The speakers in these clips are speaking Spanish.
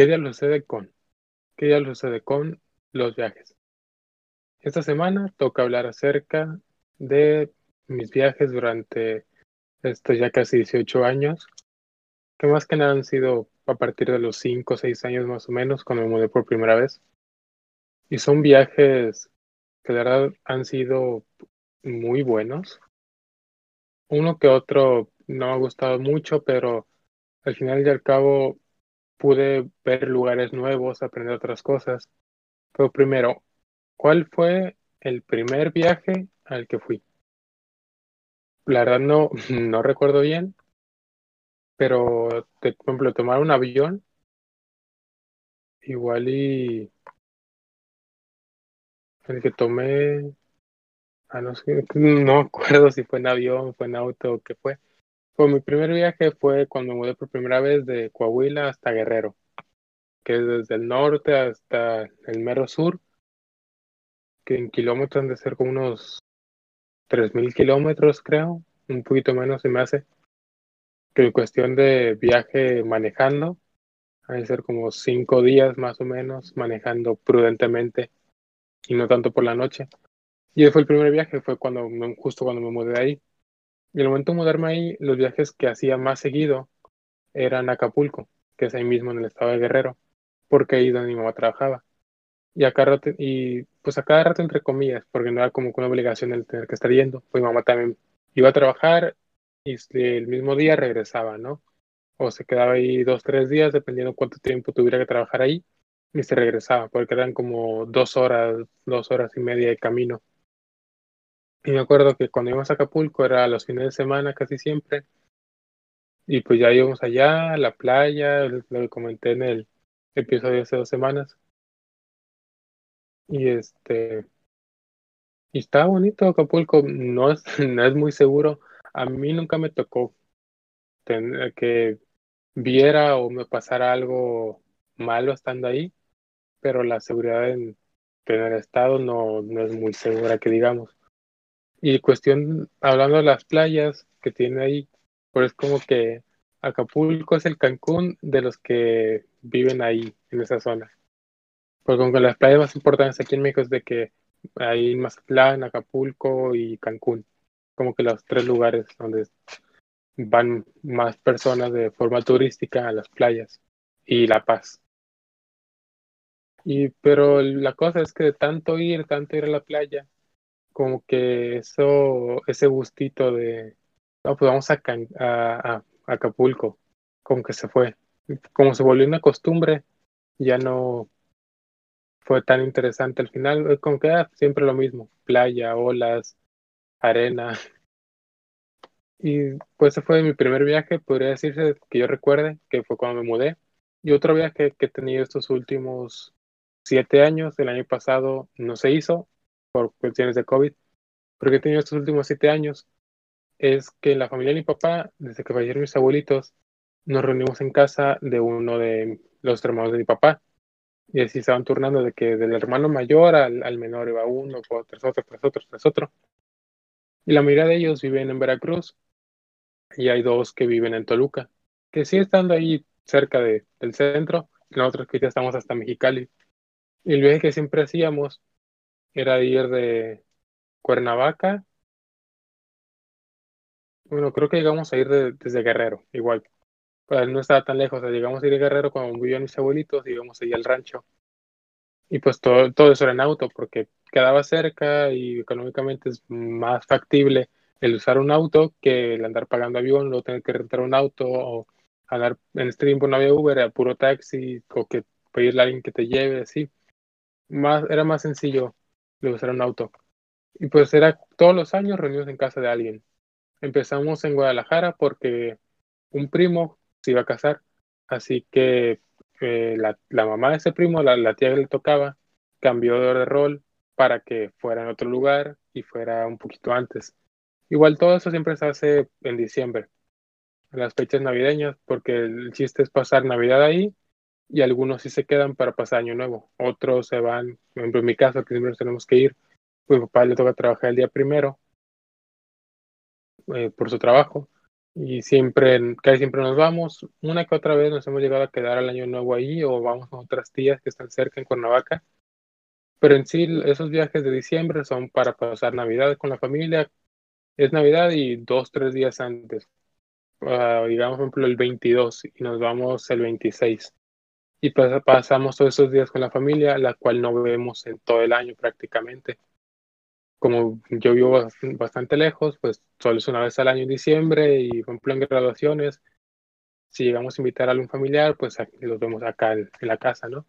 ¿Qué día sucede con? ¿Qué día sucede con los viajes? Esta semana toca hablar acerca de mis viajes durante estos ya casi 18 años, que más que nada han sido a partir de los 5 o 6 años más o menos, cuando me mudé por primera vez. Y son viajes que de verdad han sido muy buenos. Uno que otro no ha gustado mucho, pero al final y al cabo pude ver lugares nuevos, aprender otras cosas. Pero primero, ¿cuál fue el primer viaje al que fui? La verdad no, no recuerdo bien, pero por ejemplo, tomar un avión, igual y el que tomé, ah, no sé, no acuerdo si fue en avión, fue en auto qué fue. Pues mi primer viaje fue cuando mudé por primera vez de Coahuila hasta Guerrero, que es desde el norte hasta el mero sur, que en kilómetros han de ser como unos 3.000 kilómetros, creo, un poquito menos se me hace. Que en cuestión de viaje manejando, ha de ser como cinco días más o menos, manejando prudentemente y no tanto por la noche. Y ese fue el primer viaje, fue cuando justo cuando me mudé de ahí. Y el momento de mudarme ahí, los viajes que hacía más seguido eran a Acapulco, que es ahí mismo en el estado de Guerrero, porque ahí donde mi mamá trabajaba. Y a cada rato, y pues a cada rato entre comillas, porque no era como una obligación el tener que estar yendo, pues mi mamá también iba a trabajar y el mismo día regresaba, ¿no? O se quedaba ahí dos, tres días, dependiendo cuánto tiempo tuviera que trabajar ahí, y se regresaba, porque eran como dos horas, dos horas y media de camino. Y me acuerdo que cuando íbamos a Acapulco era los fines de semana casi siempre. Y pues ya íbamos allá, a la playa, lo que comenté en el episodio hace dos semanas. Y este. Y está bonito Acapulco, no es, no es muy seguro. A mí nunca me tocó que viera o me pasara algo malo estando ahí, pero la seguridad en, en el estado no, no es muy segura que digamos. Y cuestión, hablando de las playas que tiene ahí, pues es como que Acapulco es el Cancún de los que viven ahí, en esa zona. Porque con las playas más importantes aquí en México es de que hay Mazatlán, Acapulco y Cancún. Como que los tres lugares donde van más personas de forma turística a las playas y La Paz. Y pero la cosa es que de tanto ir, tanto ir a la playa, como que eso, ese gustito de, no, pues vamos a, a, Acapulco, como que se fue. Como se volvió una costumbre, ya no fue tan interesante al final, como que ah, siempre lo mismo, playa, olas, arena. Y pues ese fue mi primer viaje, podría decirse que yo recuerde, que fue cuando me mudé. Y otro viaje que he tenido estos últimos siete años, el año pasado no se hizo, por cuestiones de COVID, pero que he tenido estos últimos siete años, es que la familia de mi papá, desde que fallecieron mis abuelitos, nos reunimos en casa de uno de los hermanos de mi papá. Y así estaban turnando de que del hermano mayor al, al menor iba uno, tras otro, tras otro, tras otro. Y la mayoría de ellos viven en Veracruz y hay dos que viven en Toluca, que sí estando ahí cerca de, del centro, nosotros que ya estamos hasta Mexicali. Y el viaje que siempre hacíamos era ir de Cuernavaca. Bueno, creo que llegamos a ir desde Guerrero, igual. No estaba tan lejos, llegamos a ir de Guerrero cuando vivían mis abuelitos, íbamos ahí al rancho. Y pues todo, todo eso era en auto, porque quedaba cerca y económicamente es más factible el usar un auto que el andar pagando avión, luego tener que rentar un auto o andar en este tiempo no había Uber, era puro taxi o que pedirle a alguien que te lleve, así. Más, era más sencillo de usar un auto. Y pues era todos los años reunidos en casa de alguien. Empezamos en Guadalajara porque un primo se iba a casar, así que eh, la, la, mamá de ese primo, la, la, tía que le tocaba, cambió de rol para que fuera en otro lugar y fuera un poquito antes. Igual todo eso siempre se hace en diciembre, en las fechas navideñas, porque el chiste es pasar Navidad ahí y algunos sí se quedan para pasar Año Nuevo, otros se van, por ejemplo en mi caso, que siempre tenemos que ir, pues mi papá le toca trabajar el día primero eh, por su trabajo, Y siempre, casi siempre nos vamos. Una que otra vez nos hemos llegado a quedar al año nuevo ahí o vamos a otras tías que están cerca en Cuernavaca. Pero en sí, esos viajes de diciembre son para pasar Navidad con la familia. Es Navidad y dos, tres días antes. Uh, digamos, por ejemplo, el 22 y nos vamos el 26. Y pasamos todos esos días con la familia, la cual no vemos en todo el año prácticamente como yo vivo bastante lejos, pues solo es una vez al año en diciembre y por ejemplo en graduaciones, si llegamos a invitar a algún familiar, pues los vemos acá en, la casa, ¿no?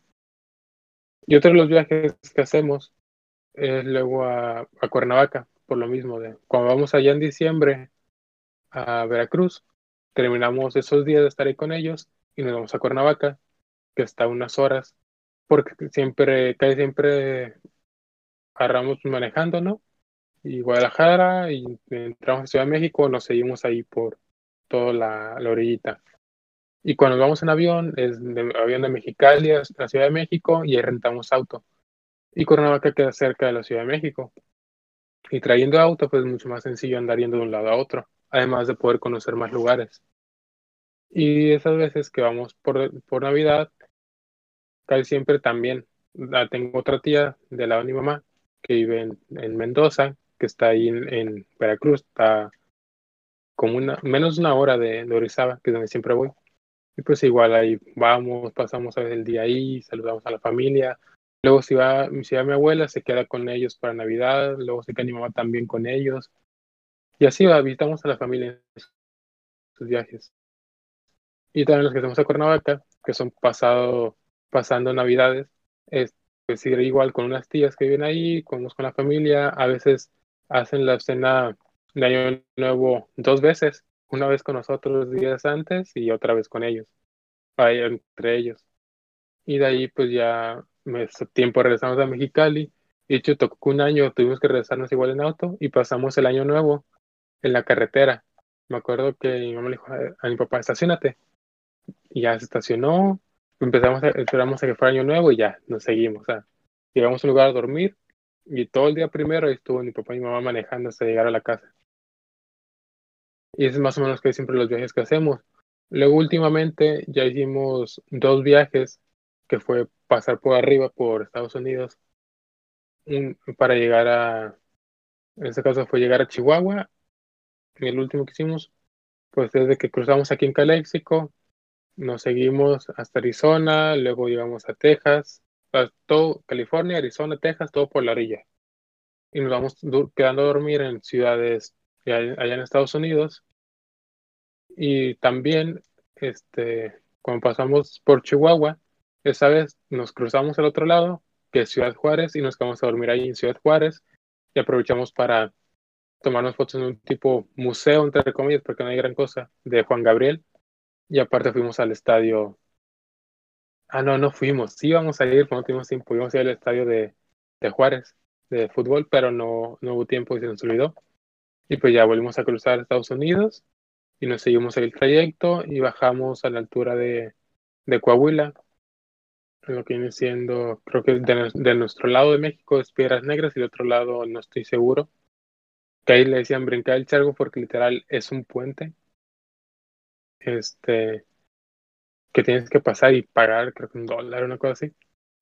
Y otro de los viajes que hacemos es luego a, a, Cuernavaca, por lo mismo, de cuando vamos allá en diciembre a Veracruz, terminamos esos días de estar ahí con ellos y nos vamos a Cuernavaca, que está unas horas, porque siempre, casi siempre agarramos manejando, ¿no? Y Guadalajara y entramos a Ciudad de México, nos seguimos ahí por toda la, la orillita. Y cuando vamos en avión, es de avión de Mexicali a la Ciudad de México y ahí rentamos auto. Y Cuernavaca queda cerca de la Ciudad de México. Y trayendo auto, pues es mucho más sencillo andar yendo de un lado a otro, además de poder conocer más lugares. Y esas veces que vamos por, por Navidad, siempre también. Tengo otra tía de de mi mamá que vive en, Mendoza, que está ahí en, Veracruz, está como una, menos una hora de, de, Orizaba, que es donde siempre voy. Y pues igual ahí vamos, pasamos el día ahí, saludamos a la familia. Luego si va, si va mi abuela, se queda con ellos para Navidad, luego se queda mi mamá también con ellos. Y así va, visitamos a la familia en sus viajes. Y también los que estamos a Cuernavaca, que son pasado, pasando Navidades, es, pues ir igual con unas tías que viven ahí, con, con la familia, a veces hacen la cena de Año Nuevo dos veces, una vez con nosotros días antes y otra vez con ellos, entre ellos. Y de ahí pues ya me, tiempo regresamos a Mexicali. De hecho, tocó un año, tuvimos que regresarnos igual en auto y pasamos el año nuevo en la carretera. Me acuerdo que mi mamá le dijo a, mi papá, estacionate. Y ya se estacionó, empezamos a, esperamos a que fuera año nuevo y ya nos seguimos. O sea, llegamos a un lugar a dormir y todo el día primero estuvo mi papá y mi mamá manejando hasta llegar a la casa. Y es más o menos que siempre los viajes que hacemos. Luego últimamente ya hicimos dos viajes, que fue pasar por arriba por Estados Unidos para llegar a, en este caso fue llegar a Chihuahua. Y el último que hicimos, pues desde que cruzamos aquí en Calexico, nos seguimos hasta Arizona, luego llegamos a Texas, todo California, Arizona, Texas, todo por la orilla. Y nos vamos quedando a dormir en ciudades allá en Estados Unidos. Y también, este, cuando pasamos por Chihuahua, esa vez nos cruzamos al otro lado, que es Ciudad Juárez, y nos quedamos a dormir ahí en Ciudad Juárez. Y aprovechamos para tomarnos fotos en un tipo museo, entre comillas, porque no hay gran cosa, de Juan Gabriel. Y aparte fuimos al estadio. Ah, no, no fuimos. Sí íbamos a ir, pero no tuvimos tiempo. Íbamos a ir al estadio de, de Juárez, de fútbol, pero no, no hubo tiempo y se nos olvidó. Y pues ya volvimos a cruzar Estados Unidos y nos seguimos el trayecto y bajamos a la altura de, de Coahuila, lo que viene siendo, creo que de, de, nuestro lado de México es Piedras Negras y de otro lado no estoy seguro. Que ahí le decían brincar el chargo porque literal es un puente este, que tienes que pasar y pagar, creo que un dólar, una cosa así.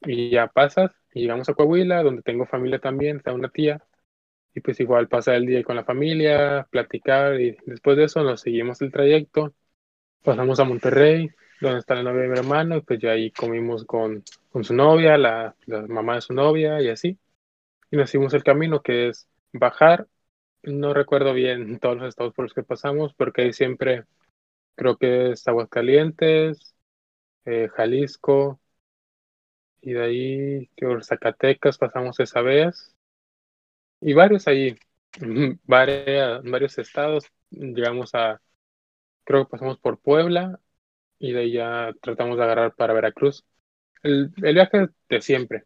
Y ya pasas y llegamos a Coahuila, donde tengo familia también, está una tía. Y pues igual pasar el día con la familia, platicar y después de eso nos seguimos el trayecto. Pasamos a Monterrey, donde está la novia de mi hermano, y pues ya ahí comimos con, con su novia, la, la mamá de su novia y así. Y nos seguimos el camino que es bajar. No recuerdo bien todos los estados por los que pasamos, porque ahí siempre creo que es Aguascalientes, eh, Jalisco, y de ahí que Zacatecas pasamos esa vez, y varios ahí, varios, varios estados, llegamos a, creo que pasamos por Puebla, y de ahí ya tratamos de agarrar para Veracruz. El, el viaje de siempre,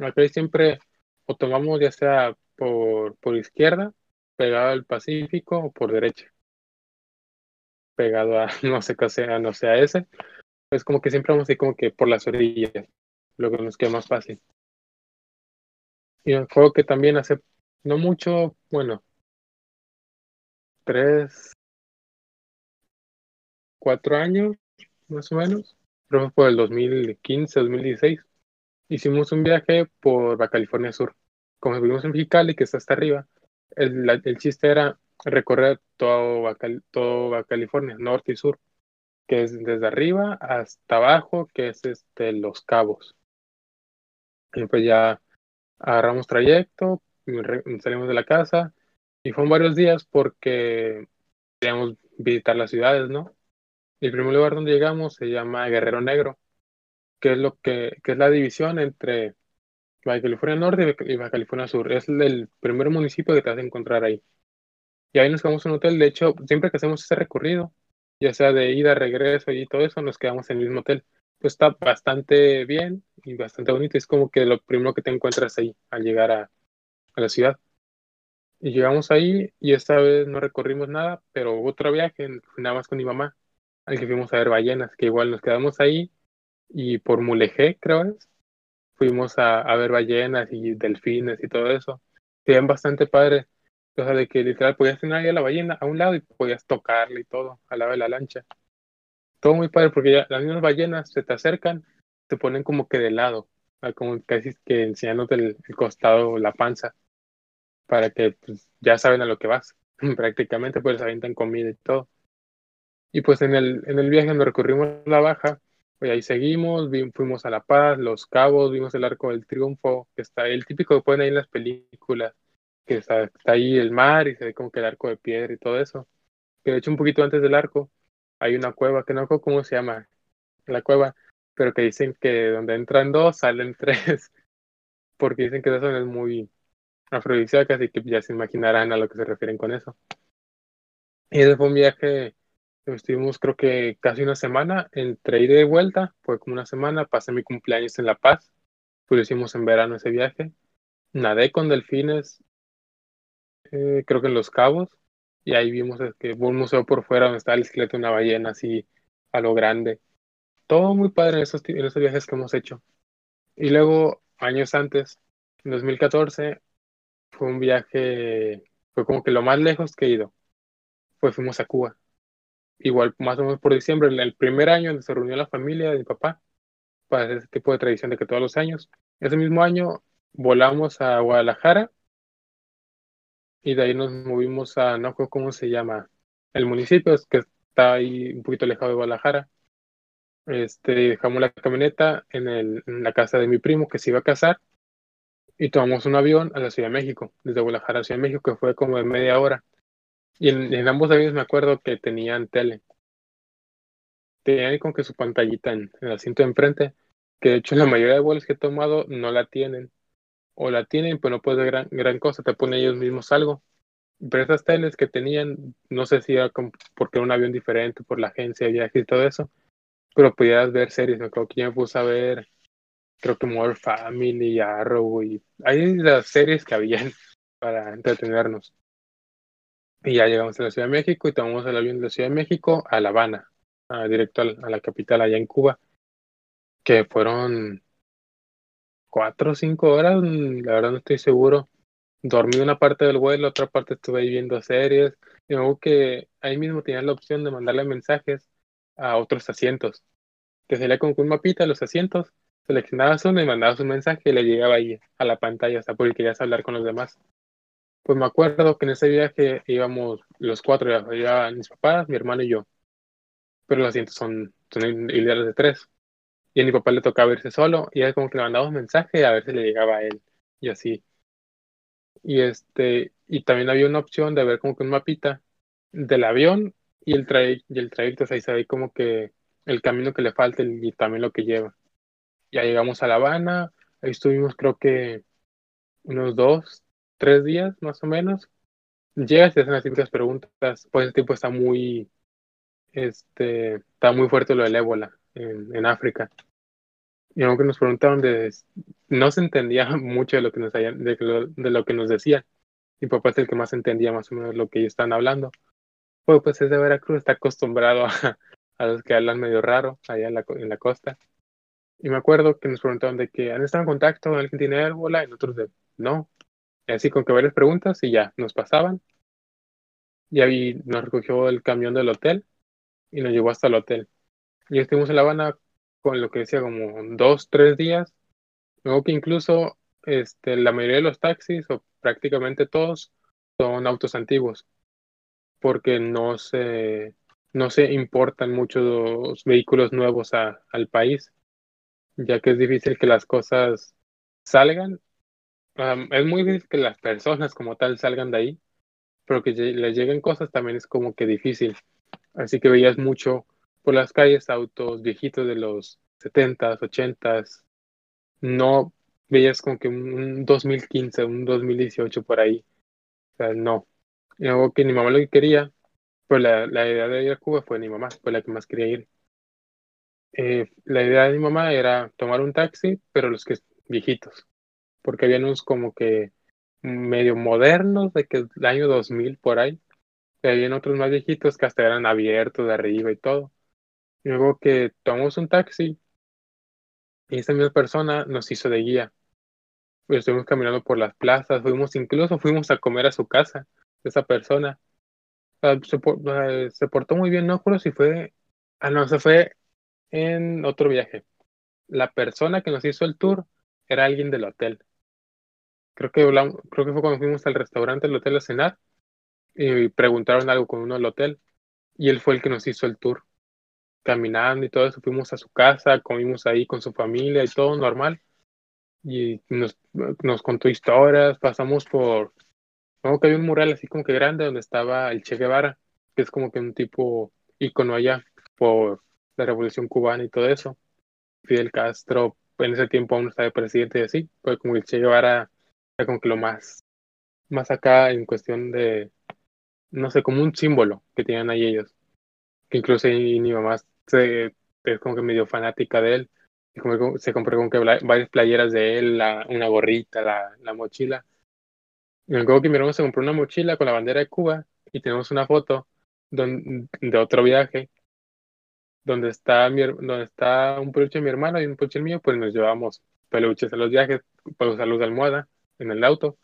aquí siempre o tomamos ya sea por, por izquierda, pegado al Pacífico, o por derecha pegado a no sé qué sea, no sea ese. Es como que siempre vamos a como que por las orillas, lo que nos queda más fácil. Y un juego que también hace no mucho, bueno, tres, cuatro años, más o menos, creo que por el 2015, 2016, hicimos un viaje por Baja California Sur. Como vivimos en Mexicali, que está hasta arriba, el, el chiste era recorrer todo Baja, todo California, norte y sur, que es desde arriba hasta abajo, que es este, Los Cabos. Y pues ya agarramos trayecto, salimos de la casa y fueron varios días porque queríamos visitar las ciudades, ¿no? El primer lugar donde llegamos se llama Guerrero Negro, que es lo que, que es la división entre Baja California Norte y Baja California Sur. Es el primer municipio que te vas a encontrar ahí. Y ahí nos quedamos en un hotel. De hecho, siempre que hacemos ese recorrido, ya sea de ida, regreso y todo eso, nos quedamos en el mismo hotel. Pues está bastante bien y bastante bonito. Es como que lo primero que te encuentras ahí al llegar a, a la ciudad. Y llegamos ahí y esta vez no recorrimos nada, pero otro viaje, nada más con mi mamá, al que fuimos a ver ballenas, que igual nos quedamos ahí y por Mulegé, creo es, fuimos a, a ver ballenas y delfines y todo eso. Se bastante padre. O sea, de que literal podías tener ahí a la ballena a un lado y podías tocarle y todo, al lado de la lancha. Todo muy padre porque ya las mismas ballenas se te acercan, te ponen como que de lado, como casi que enseñándote el, el costado, la panza, para que pues, ya saben a lo que vas. Prácticamente pues avientan comida y todo. Y pues en el, en el viaje nos recorrimos la baja, pues ahí seguimos, fuimos a La Paz, Los Cabos, vimos el Arco del Triunfo, que está el típico que ponen ahí en las películas, que está, está ahí el mar y se ve como que el arco de piedra y todo eso. Que de hecho un poquito antes del arco hay una cueva, que no sé cómo se llama la cueva, pero que dicen que donde entran dos salen tres, porque dicen que esa zona es muy afrodisíaca, así que ya se imaginarán a lo que se refieren con eso. Y ese fue un viaje Estuvimos creo que casi una semana entre ida y vuelta, fue como una semana, pasé mi cumpleaños en La Paz, pues lo hicimos en verano ese viaje, nadé con delfines, eh, creo que en Los Cabos, y ahí vimos que un museo por fuera donde estaba el esqueleto de una ballena así a lo grande. Todo muy padre en esos, en esos viajes que hemos hecho. Y luego, años antes, en 2014, fue un viaje, fue como que lo más lejos que he ido. Pues fuimos a Cuba igual más o menos por diciembre, el primer año donde se reunió la familia de mi papá, para hacer ese tipo de tradición de que todos los años, ese mismo año volamos a Guadalajara y de ahí nos movimos a, no sé cómo se llama, el municipio, que está ahí un poquito alejado de Guadalajara. Este, dejamos la camioneta en, el, en la casa de mi primo que se iba a casar y tomamos un avión a la Ciudad de México, desde Guadalajara a Ciudad de México, que fue como de media hora. Y en, ambos aviones me acuerdo que tenían tele. Tenían como que su pantallita en, el asiento de enfrente, que de hecho en la mayoría de vuelos que he tomado no la tienen. O la tienen, pero no puede ser gran, gran cosa, te ponen ellos mismos algo. Pero esas teles que tenían, no sé si era porque era un avión diferente, por la agencia de viajes y todo eso, pero podías ver series. Me acuerdo que yo me puse a ver, creo que More Family, Arrow, y hay las series que habían para entretenernos. Y ya llegamos a la Ciudad de México y tomamos el avión de la Ciudad de México a La Habana, directo a la capital allá en Cuba, que fueron cuatro o cinco horas, la verdad no estoy seguro. Dormí una parte del vuelo, otra parte estuve ahí viendo series. Y luego que ahí mismo tenías la opción de mandarle mensajes a otros asientos. Te salía con un mapita los asientos, seleccionabas uno y mandabas un mensaje y le llegaba ahí a la pantalla, hasta porque querías hablar con los demás. Pues me acuerdo que en ese viaje íbamos los cuatro, ya, mis papás, mi hermano y yo. Pero los asientos son, son ideales de tres. Y a mi papá le tocaba irse solo y era como que le mandaba un mensaje a ver si le llegaba a él. Y así. Y este, y también había una opción de ver como que un mapita del avión y el, trayecto, y el trayecto, o sea, ahí se como que el camino que le falta y también lo que lleva. Ya llegamos a La Habana, ahí estuvimos creo que unos dos, tres días más o menos. Llegas y hacen las típicas preguntas. Pues el tiempo está muy, este, está muy fuerte lo del ébola en, en África. Y aunque nos preguntaron de, no se entendía mucho de lo que nos de, lo, de lo que nos decían. Mi papá es el que más entendía más o menos lo que ellos están hablando. Pues, pues es de Veracruz, está acostumbrado a, a los que hablan medio raro allá en la, en la costa. Y me acuerdo que nos preguntaron de que han estado en contacto con alguien tiene ébola y nosotros de no, así con que varias preguntas y ya, nos pasaban. Y ahí nos recogió el camión del hotel y nos llevó hasta el hotel. Y estuvimos en La Habana con lo que decía como dos, tres días. Luego que incluso este, la mayoría de los taxis, o prácticamente todos, son autos antiguos, porque no se, no se importan muchos vehículos nuevos al país, ya que es difícil que las cosas salgan. es muy difícil que las personas como tal salgan de ahí, pero que les lleguen cosas también es como que difícil. Así que veías mucho por las calles autos viejitos de los 70s, 80s. No veías como que un 2015, un 2018 por ahí. O sea, no. Y algo que mi mamá lo que quería, pues la, la idea de ir a Cuba fue mi mamá, fue la que más quería ir. Eh, la idea de mi mamá era tomar un taxi, pero los que viejitos, porque había unos como que medio modernos, de que el año 2000 por ahí, y había otros más viejitos que hasta eran abiertos de arriba y todo. Luego que tomamos un taxi y esa misma persona nos hizo de guía. Estuvimos caminando por las plazas, fuimos incluso fuimos a comer a su casa, esa persona. se, se, portó muy bien, no recuerdo si fue, ah no, se fue en otro viaje. La persona que nos hizo el tour era alguien del hotel. Creo que, creo que fue cuando fuimos al restaurante del hotel a cenar y preguntaron algo con uno del hotel y él fue el que nos hizo el tour. Caminando y todo eso, fuimos a su casa, comimos ahí con su familia y todo normal. Y nos, nos contó historias, pasamos por, como que hay un mural así como que grande donde estaba el Che Guevara, que es como que un tipo ícono allá por la revolución cubana y todo eso. Fidel Castro en ese tiempo aún estaba presidente y así, pues como el Che Guevara era como que lo más, más acá en cuestión de, no sé, como un símbolo que tenían ahí ellos. Que incluso mi mamá se, es como que medio fanática de él. Y como se compró como que varias playeras de él, la, una gorrita, la, la mochila. Y luego que mi hermano se compró una mochila con la bandera de Cuba y tenemos una foto de otro viaje donde está, mi, donde está un peluche de mi hermano y un peluche mío, pues nos llevamos peluches a los viajes para usar los de almohada en el auto.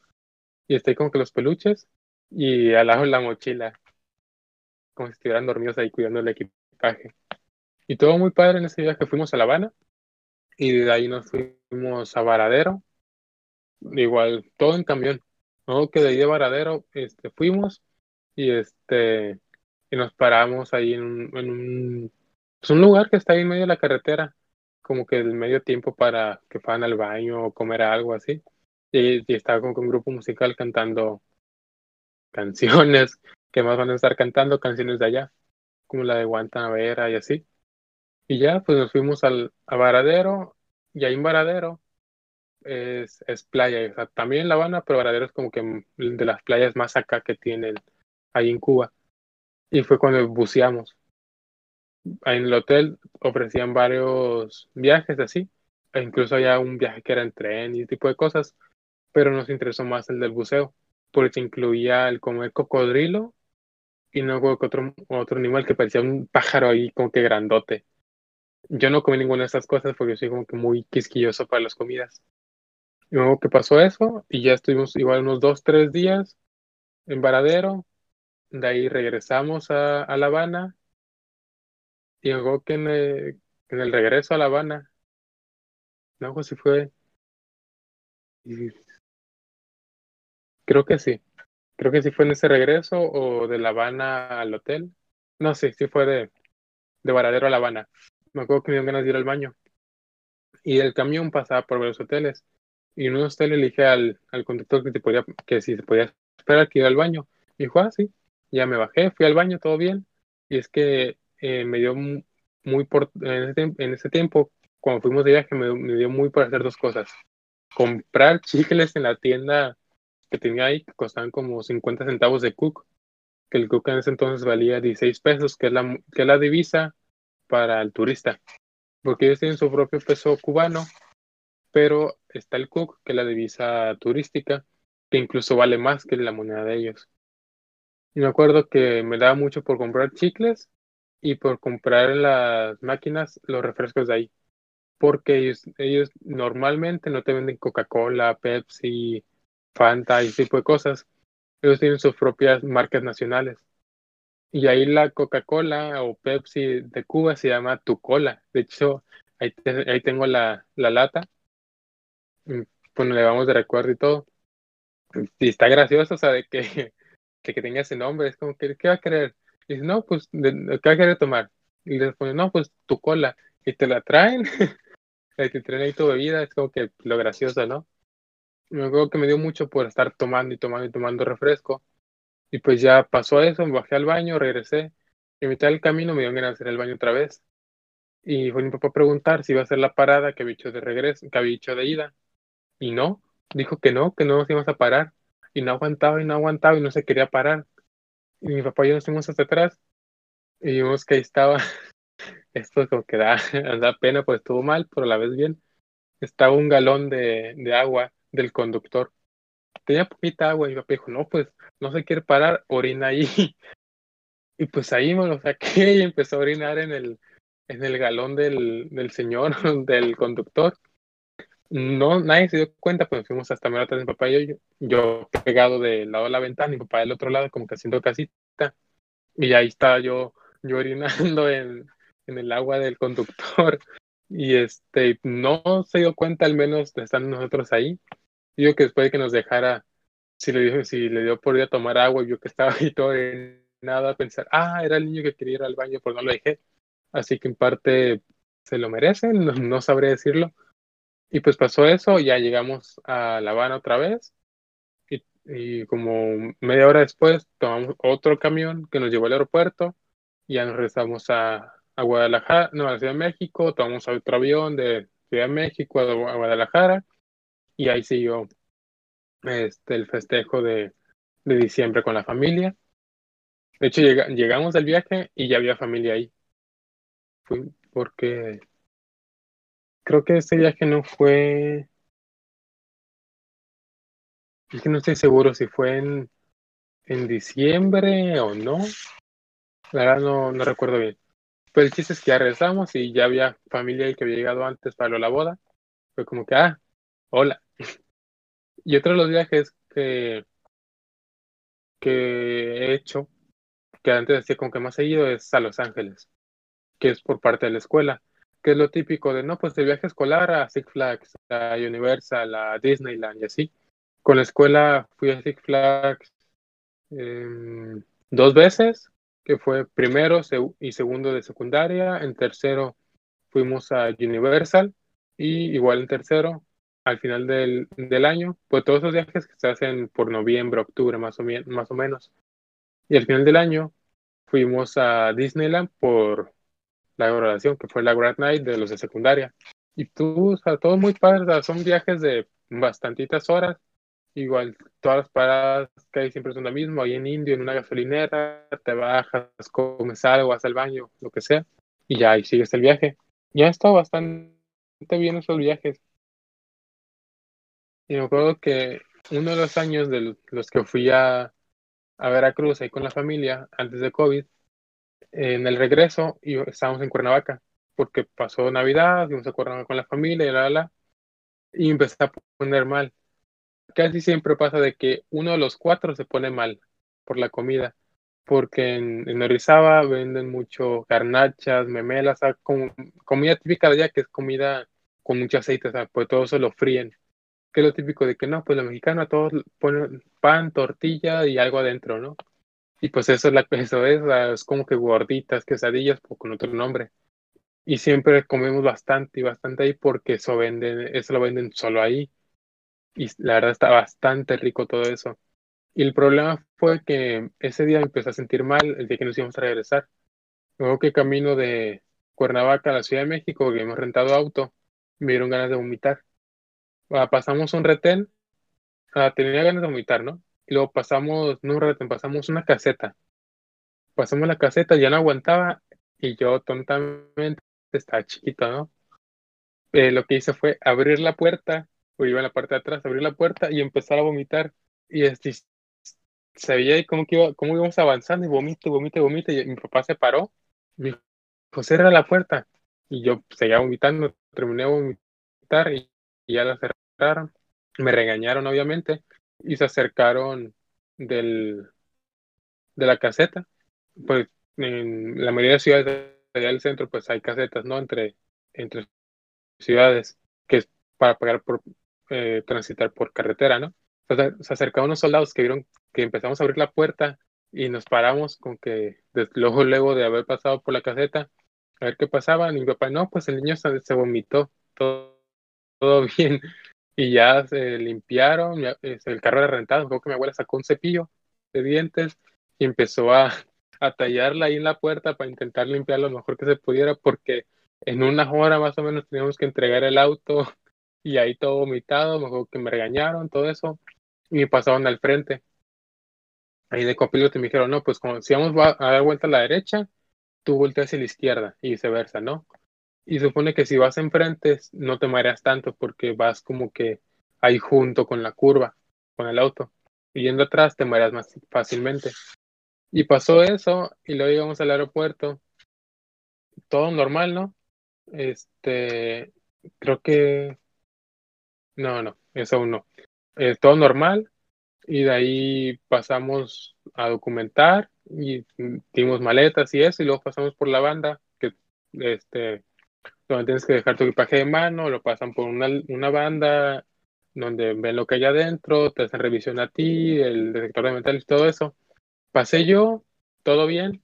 Y estoy como que los peluches y al lado la mochila, como si estuvieran dormidos ahí cuidando el equipaje. Y todo muy padre en ese viaje. Fuimos a La Habana y de ahí nos fuimos a Varadero. Igual, todo en camión. ¿no? Que de ahí de Varadero este, fuimos y este y nos paramos ahí en un, en un es un lugar que está ahí en medio de la carretera, como que el medio tiempo para que fueran al baño o comer algo así. Y, estaba con un grupo musical cantando canciones que más van a estar cantando canciones de allá, como la de Guantanamera y así. Y ya, pues nos fuimos al, a Varadero, y ahí en Varadero es, es playa, o sea, también La Habana, pero Varadero es como que de las playas más acá que tienen ahí en Cuba. Y fue cuando buceamos en el hotel ofrecían varios viajes así, e incluso había un viaje que era en tren y ese tipo de cosas, pero nos interesó más el del buceo, porque incluía el comer cocodrilo y no otro, otro animal que parecía un pájaro ahí como que grandote. Yo no comí ninguna de esas cosas porque soy como que muy quisquilloso para las comidas. Y luego que pasó eso y ya estuvimos igual unos dos, tres días en Varadero. De ahí regresamos a, a La Habana y luego que en el, regreso a La Habana, no, pues sí fue. Creo que sí. Creo que sí fue en ese regreso o de La Habana al hotel. No, sí, sí fue de, de Varadero a La Habana. Me acuerdo que me dieron ganas de ir al baño. Y el camión pasaba por varios hoteles. Y en un hotel le dije al, al conductor que, si se podía esperar que iba al baño. Y dijo, ah, sí. Ya me bajé, fui al baño, todo bien. Y es que eh, me dio muy por, en, ese, tiempo, cuando fuimos de viaje, me, dio muy por hacer dos cosas. Comprar chicles en la tienda que tenía ahí, que costaban como 50 centavos de cook, que el cook en ese entonces valía 16 pesos, que es la, que es la divisa para el turista, porque ellos tienen su propio peso cubano, pero está el cook, que es la divisa turística, que incluso vale más que la moneda de ellos. Y me acuerdo que me daba mucho por comprar chicles y por comprar en las máquinas los refrescos de ahí. Porque ellos, ellos normalmente no te venden Coca-Cola, Pepsi, Fanta y ese tipo de cosas. Ellos tienen sus propias marcas nacionales. Y ahí la Coca-Cola o Pepsi de Cuba se llama Tu Cola. De hecho, ahí, ahí tengo la, la lata. Pues le vamos de recuerdo y todo. Y está gracioso, o sea, de que, que, tenga ese nombre. Es como que, ¿qué va a querer? Y dice, no, pues, ¿qué va a querer tomar? Y le pone, no, pues tu cola. Y te la traen. te traen ahí tu bebida. Es como que lo gracioso, ¿no? Me acuerdo que me dio mucho por estar tomando y tomando y tomando refresco. Y pues ya pasó eso, me bajé al baño, regresé. Y a mitad del camino me dio ganas de hacer el baño otra vez. Y fue mi papá a preguntar si iba a hacer la parada que había hecho de regreso, que había hecho de ida. Y no, dijo que no, que no nos íbamos a parar. Y no aguantaba y no aguantaba y no se quería parar. Y mi papá y yo nos fuimos hasta atrás y vimos que ahí estaba. Esto como que da, da pena, pues estuvo mal, pero a la vez bien. Estaba un galón de, de agua del conductor. Tenía poquita agua y mi papá dijo, no, pues no se quiere parar, orina ahí. Y pues ahí me lo saqué y empezó a orinar en el, en el galón del, del señor, del conductor. No, nadie se dio cuenta, pues fuimos hasta medio atrás mi papá y yo, yo pegado del lado de la ventana y mi papá del otro lado, como que haciendo casita. Y ahí estaba yo, yo orinando en, en el agua del conductor. Y este, no se dio cuenta al menos estar nosotros ahí. Digo que después de que nos dejara, si le dijo, si le dio por ir a tomar agua, y yo que estaba ahí todo en nada, pensar, ah, era el niño que quería ir al baño, pues no lo dejé. Así que en parte se lo merecen, no, no sabré decirlo y pues pasó eso, ya llegamos a La Habana otra vez. Y, como media hora después tomamos otro camión que nos llevó al aeropuerto. Y ya nos regresamos a, a Guadalajara, no, a la Ciudad de México. Tomamos otro avión de Ciudad de México a, Guadalajara. Y ahí siguió este, el festejo de, de diciembre con la familia. De hecho, llegamos del viaje y ya había familia ahí. Fui porque creo que ese viaje no fue. Es que no estoy seguro si fue en, en diciembre o no. La verdad no, no recuerdo bien. Pero el chiste es que ya regresamos y ya había familia ahí que había llegado antes para la boda. Fue como que, ah, hola. Y otro de los viajes que, que he hecho, que antes decía como que más seguido, es a Los Ángeles, que es por parte de la escuela que es lo típico de, no, pues de viaje escolar a Six Flags, a Universal, a Disneyland y así. Con la escuela fui a Six Flags em, dos veces, que fue primero y segundo de secundaria. En tercero fuimos a Universal y igual en tercero, al final del, del año, pues todos esos viajes que se hacen por noviembre, octubre más o, más o menos. Y al final del año fuimos a Disneyland por la graduación, que fue la Grad Night de los de secundaria. Y tú, o sea, todo muy padre, son viajes de bastantitas horas. Igual, todas las paradas que hay siempre son lo mismo. Ahí en Indio, en una gasolinera, te bajas, comes algo, vas al baño, lo que sea. Y ya, y sigues el viaje. Ya ha estado bastante bien esos viajes. Y me acuerdo que uno de los años de los que fui a, a Veracruz ahí con la familia, antes de COVID, en el regreso y estábamos en Cuernavaca, porque pasó Navidad, fuimos a Cuernavaca con la familia y la, la, y empecé a poner mal. Casi siempre pasa de que uno de los cuatro se pone mal por la comida, porque en, en Orizaba venden mucho garnachas, memelas, comida típica de allá que es comida con mucho aceite, o sea, pues todo eso lo fríen. Que es lo típico de que no, pues los mexicanos todos ponen pan, tortilla y algo adentro, ¿no? Y pues eso es, la, eso es, es como que gorditas, quesadillas, o con otro nombre. Y siempre comemos bastante y bastante ahí porque eso venden, eso lo venden solo ahí. Y la verdad está bastante rico todo eso. Y el problema fue que ese día empecé a sentir mal el día que nos íbamos a regresar. Luego que camino de Cuernavaca a la Ciudad de México, que hemos rentado auto, me dieron ganas de vomitar. Pasamos un retén, tenía ganas de vomitar, ¿no? luego pasamos, no un pasamos una caseta. Pasamos la caseta, ya no aguantaba y yo tontamente estaba chiquito, ¿no? Eh, lo que hice fue abrir la puerta, o iba en la parte de atrás, abrir la puerta y empezar a vomitar. Y este, se veía cómo, que iba, cómo íbamos avanzando y vomite, vomite, vomite. Y mi papá se paró, me dijo, pues cierra la puerta. Y yo seguía vomitando, terminé de vomitar y, y ya la Me regañaron, obviamente, y se acercaron del, de la caseta pues en la mayoría de ciudades del centro, pues hay casetas, ¿no? Entre, entre ciudades, que es para pagar por eh, transitar por carretera, ¿no? Se acercaron unos soldados que vieron que empezamos a abrir la puerta y nos paramos con que, luego, luego de haber pasado por la caseta, a ver qué pasaba. Y mi papá, no, pues el niño se, se vomitó, todo, todo bien. Y ya se limpiaron, el carro era rentado, creo que mi abuela sacó un cepillo de dientes y empezó a, a tallarla ahí en la puerta para intentar limpiar lo mejor que se pudiera, porque en una hora más o menos teníamos que entregar el auto y ahí todo vomitado, mejor que me regañaron, todo eso, y me pasaron al frente. Ahí de copiloto me dijeron, no, pues como si vamos a dar vuelta a la derecha, tú volteas hacia la izquierda y viceversa, ¿no? Y supone que si vas enfrente no te mareas tanto porque vas como que ahí junto con la curva, con el auto. Y yendo atrás te mareas más fácilmente. Y pasó eso y luego llegamos al aeropuerto. Todo normal, ¿no? Este, creo que... No, no, eso aún no. Eh, todo normal. Y de ahí pasamos a documentar y dimos maletas y eso. Y luego pasamos por la banda, que este, donde tienes que dejar tu equipaje de mano, lo pasan por una, una banda donde ven lo que hay adentro, te hacen revisión a ti, el detector de metales todo eso. Pasé yo, todo bien,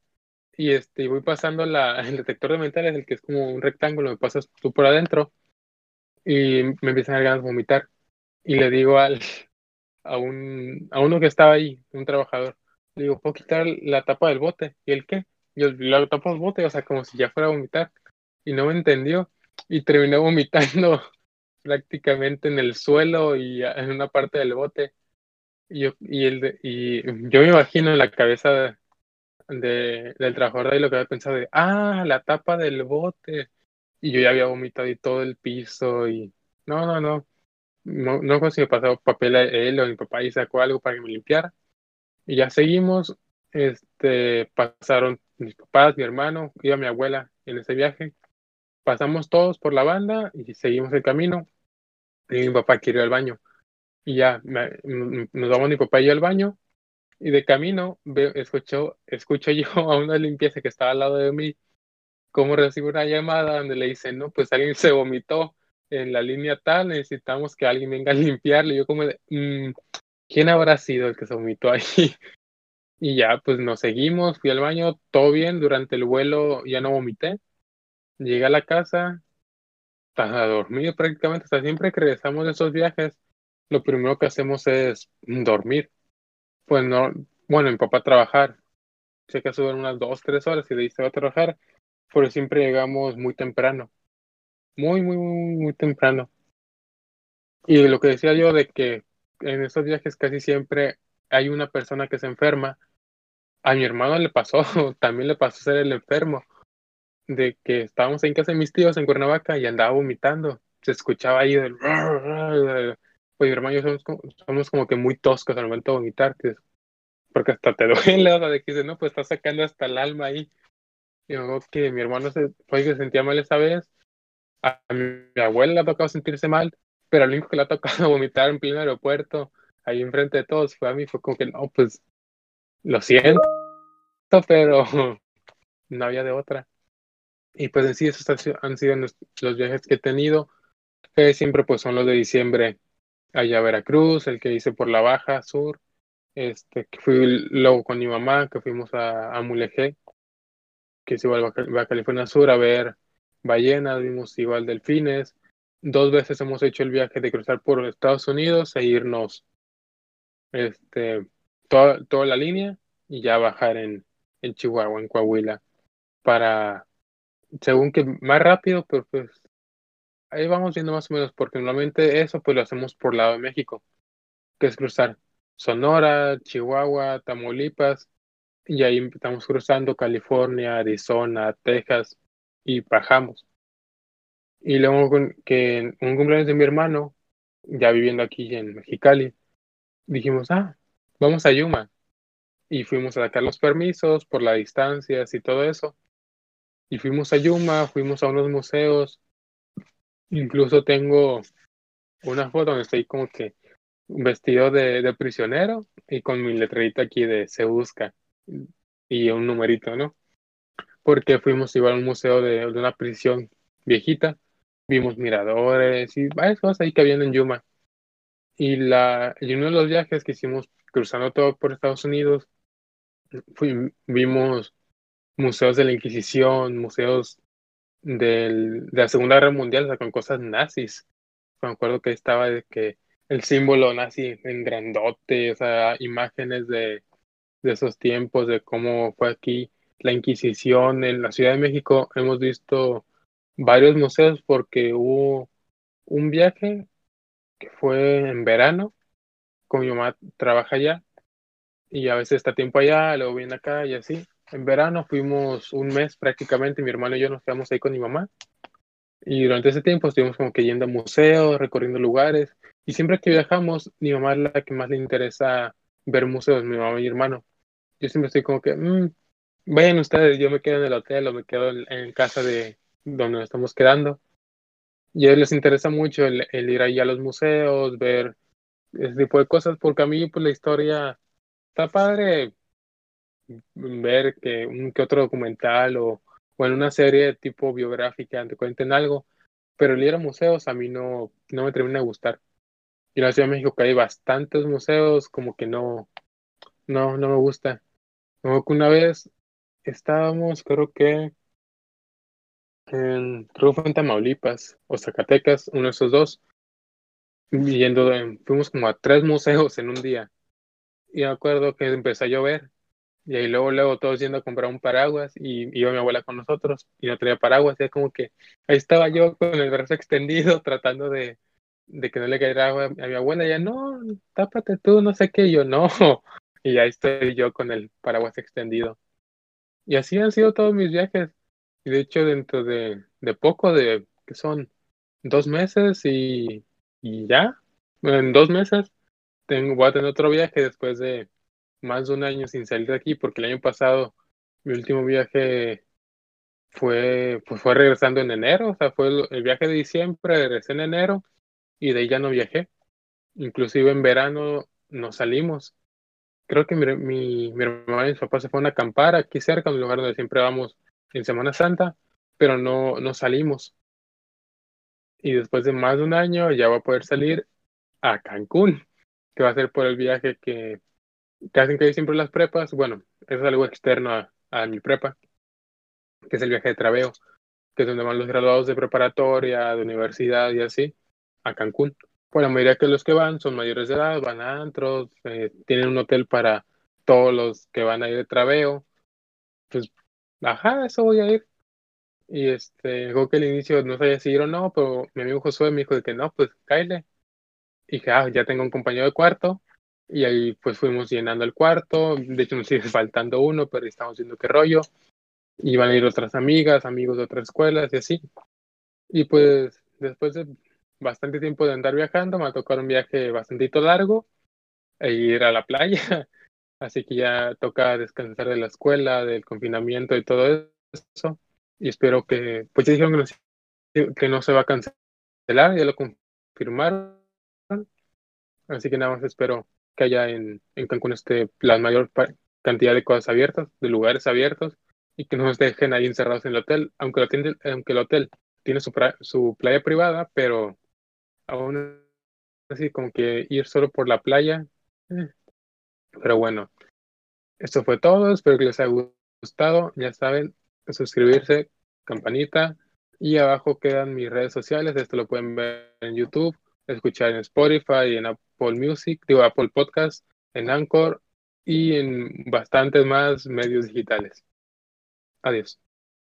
y este, voy pasando la, el detector de metales, el que es como un rectángulo, me pasas tú por adentro, y me empiezan a ganas de vomitar. Y le digo al, a, un, a uno que estaba ahí, un trabajador, le digo, ¿puedo quitar la tapa del bote? ¿Y el qué? Yo la tapa del bote, o sea, como si ya fuera a vomitar y no me entendió y terminé vomitando prácticamente en el suelo y en una parte del bote. Y yo, y el y yo me imagino en la cabeza de, del trabajador de ahí lo que había pensado de, ah, la tapa del bote. Y yo ya había vomitado y todo el piso y no, no, no. No, no conseguí pasar papel a él o mi papá y sacó algo para que me limpiara. Y ya seguimos. Este, pasaron mis papás, mi hermano, y a mi abuela en ese viaje pasamos todos por la banda y seguimos el camino. Y mi papá quiere ir al baño. Y ya nos vamos mi papá y yo al baño. Y de camino veo, escucho, escucho yo a una limpieza que estaba al lado de mí, como recibo una llamada donde le dicen, no, pues alguien se vomitó en la línea tal, necesitamos que alguien venga a limpiarle. Y yo como mm, ¿quién habrá sido el que se vomitó ahí? Y ya, pues nos seguimos, fui al baño, todo bien, durante el vuelo ya no vomité, Llegué a la casa, a dormir prácticamente, hasta siempre que regresamos de esos viajes, lo primero que hacemos es dormir. Pues no, bueno, mi papá trabajar, sé que suben unas dos, tres horas y de ahí se va a trabajar, pero siempre llegamos muy temprano, muy, muy, muy, muy temprano. Y lo que decía yo de que en esos viajes casi siempre hay una persona que se enferma, a mi hermano le pasó, también le pasó ser el enfermo de que estábamos en casa de mis tíos en Cuernavaca y andaba vomitando. Se escuchaba ahí del... Pues mi hermano y yo somos como, somos como que muy toscos al momento de vomitar, porque hasta te duele, o sea, de que dices, no, pues está sacando hasta el alma ahí. Y luego que mi hermano se, fue que se sentía mal esa vez. A mi, abuela le ha tocado sentirse mal, pero lo único que le ha tocado vomitar en pleno aeropuerto, ahí enfrente de todos, fue a mí, fue como que, no, pues, lo siento, pero no había de otra. Y pues en sí, esos han sido los viajes que he tenido, que siempre pues son los de diciembre allá a Veracruz, el que hice por la Baja Sur, este, que fui luego con mi mamá, que fuimos a, a Mulegé, que es igual a California Sur, a ver ballenas, vimos igual delfines. Dos veces hemos hecho el viaje de cruzar por Estados Unidos e irnos este, toda, toda la línea y ya bajar en, en Chihuahua, en Coahuila, para según que más rápido, pero pues ahí vamos viendo más o menos, porque normalmente eso pues lo hacemos por lado de México, que es cruzar Sonora, Chihuahua, Tamaulipas, y ahí estamos cruzando California, Arizona, Texas, y bajamos. Y luego que en un cumpleaños de mi hermano, ya viviendo aquí en Mexicali, dijimos, ah, vamos a Yuma. Y fuimos a sacar los permisos por las distancias y todo eso. Y fuimos a Yuma, fuimos a unos museos. Incluso tengo una foto donde estoy como que vestido de, de prisionero y con mi letrerita aquí de se busca. y un numerito, ¿no? Porque fuimos igual a un museo de, una prisión viejita, vimos miradores y varias cosas ahí que habían en Yuma. Y, la, y uno de los viajes que hicimos cruzando todo por Estados Unidos, vimos museos de la Inquisición, museos del, de la Segunda Guerra Mundial, o sea, con cosas nazis. Me acuerdo que estaba de que el símbolo nazi en grandote, o sea, imágenes de, de esos tiempos, de cómo fue aquí la Inquisición. En la Ciudad de México hemos visto varios museos porque hubo un viaje que fue en verano, con mi mamá trabaja allá y a veces está tiempo allá, luego viene acá y así. En verano fuimos un mes prácticamente, mi hermano y yo nos quedamos ahí con mi mamá. Y durante ese tiempo estuvimos como que yendo a museos, recorriendo lugares. Y siempre que viajamos, mi mamá es la que más le interesa ver museos, mi mamá y mi hermano. Yo siempre estoy como que, mmm, vayan ustedes, yo me quedo en el hotel o me quedo en, casa de donde nos estamos quedando. Y a ellos les interesa mucho el, el, ir ahí a los museos, ver ese tipo de cosas, porque a mí pues la historia está padre ver que un que otro documental o, o en una serie tipo biográfica te cuenten algo, pero el ir a museos a mí no, no me termina de gustar. Y en la Ciudad de México que hay bastantes museos, como que no, no, no me gusta. Como que una vez estábamos, creo que en, creo Tamaulipas o Zacatecas, uno de esos dos, yendo, fuimos como a tres museos en un día. Y me acuerdo que empezó a llover y ahí luego, luego todos yendo a comprar un paraguas y iba mi abuela con nosotros y no traía paraguas. Y es como que ahí estaba yo con el brazo extendido tratando de, de que no le cayera agua a mi abuela. Y ella, no, tápate tú, no sé qué. Y yo, no. Y ahí estoy yo con el paraguas extendido. Y así han sido todos mis viajes. Y de hecho, dentro de, de poco, de que son dos meses y, y ya, en dos meses, tengo, voy a tener otro viaje después de más de un año sin salir de aquí, porque el año pasado mi último viaje fue, pues fue regresando en enero, o sea, fue el, viaje de diciembre, regresé en enero y de ahí ya no viajé. Inclusive en verano no salimos. Creo que mi, mi, mi hermano y su papá se fueron a acampar aquí cerca, en un lugar donde siempre vamos en Semana Santa, pero no, no salimos. Y después de más de un año ya voy a poder salir a Cancún, que va a ser por el viaje que que hacen que siempre las prepas, bueno, eso es algo externo a, mi prepa, que es el viaje de traveo, que es donde van los graduados de preparatoria, de universidad y así, a Cancún. Pues la mayoría de los que van son mayores de edad, van a antros, eh, tienen un hotel para todos los que van a ir de traveo. Pues, ajá, eso voy a ir. Y este, creo que al inicio no sabía si ir o no, pero mi amigo Josué me dijo de que no, pues cállate. Y dije, ah, ya tengo un compañero de cuarto, y ahí pues fuimos llenando el cuarto, de hecho nos sigue faltando uno, pero estamos viendo qué rollo. Y van a ir otras amigas, amigos de otras escuelas y así. Y pues después de bastante tiempo de andar viajando, me va a tocar un viaje bastante largo e ir a la playa. Así que ya toca descansar de la escuela, del confinamiento y todo eso. Y espero que, pues ya dijeron que no, que no se va a cancelar, ya lo confirmaron. Así que nada más espero que haya en, Cancún esté la mayor cantidad de cosas abiertas, de lugares abiertos, y que no nos dejen ahí encerrados en el hotel, aunque el hotel, aunque el hotel tiene su, su playa privada, pero aún así como que ir solo por la playa. Eh. Pero bueno, esto fue todo, espero que les haya gustado, ya saben, suscribirse, campanita, y abajo quedan mis redes sociales, esto lo pueden ver en YouTube, escuchar en Spotify, en Apple Music, digo Apple Podcast, en Anchor y en bastantes más medios digitales. Adiós.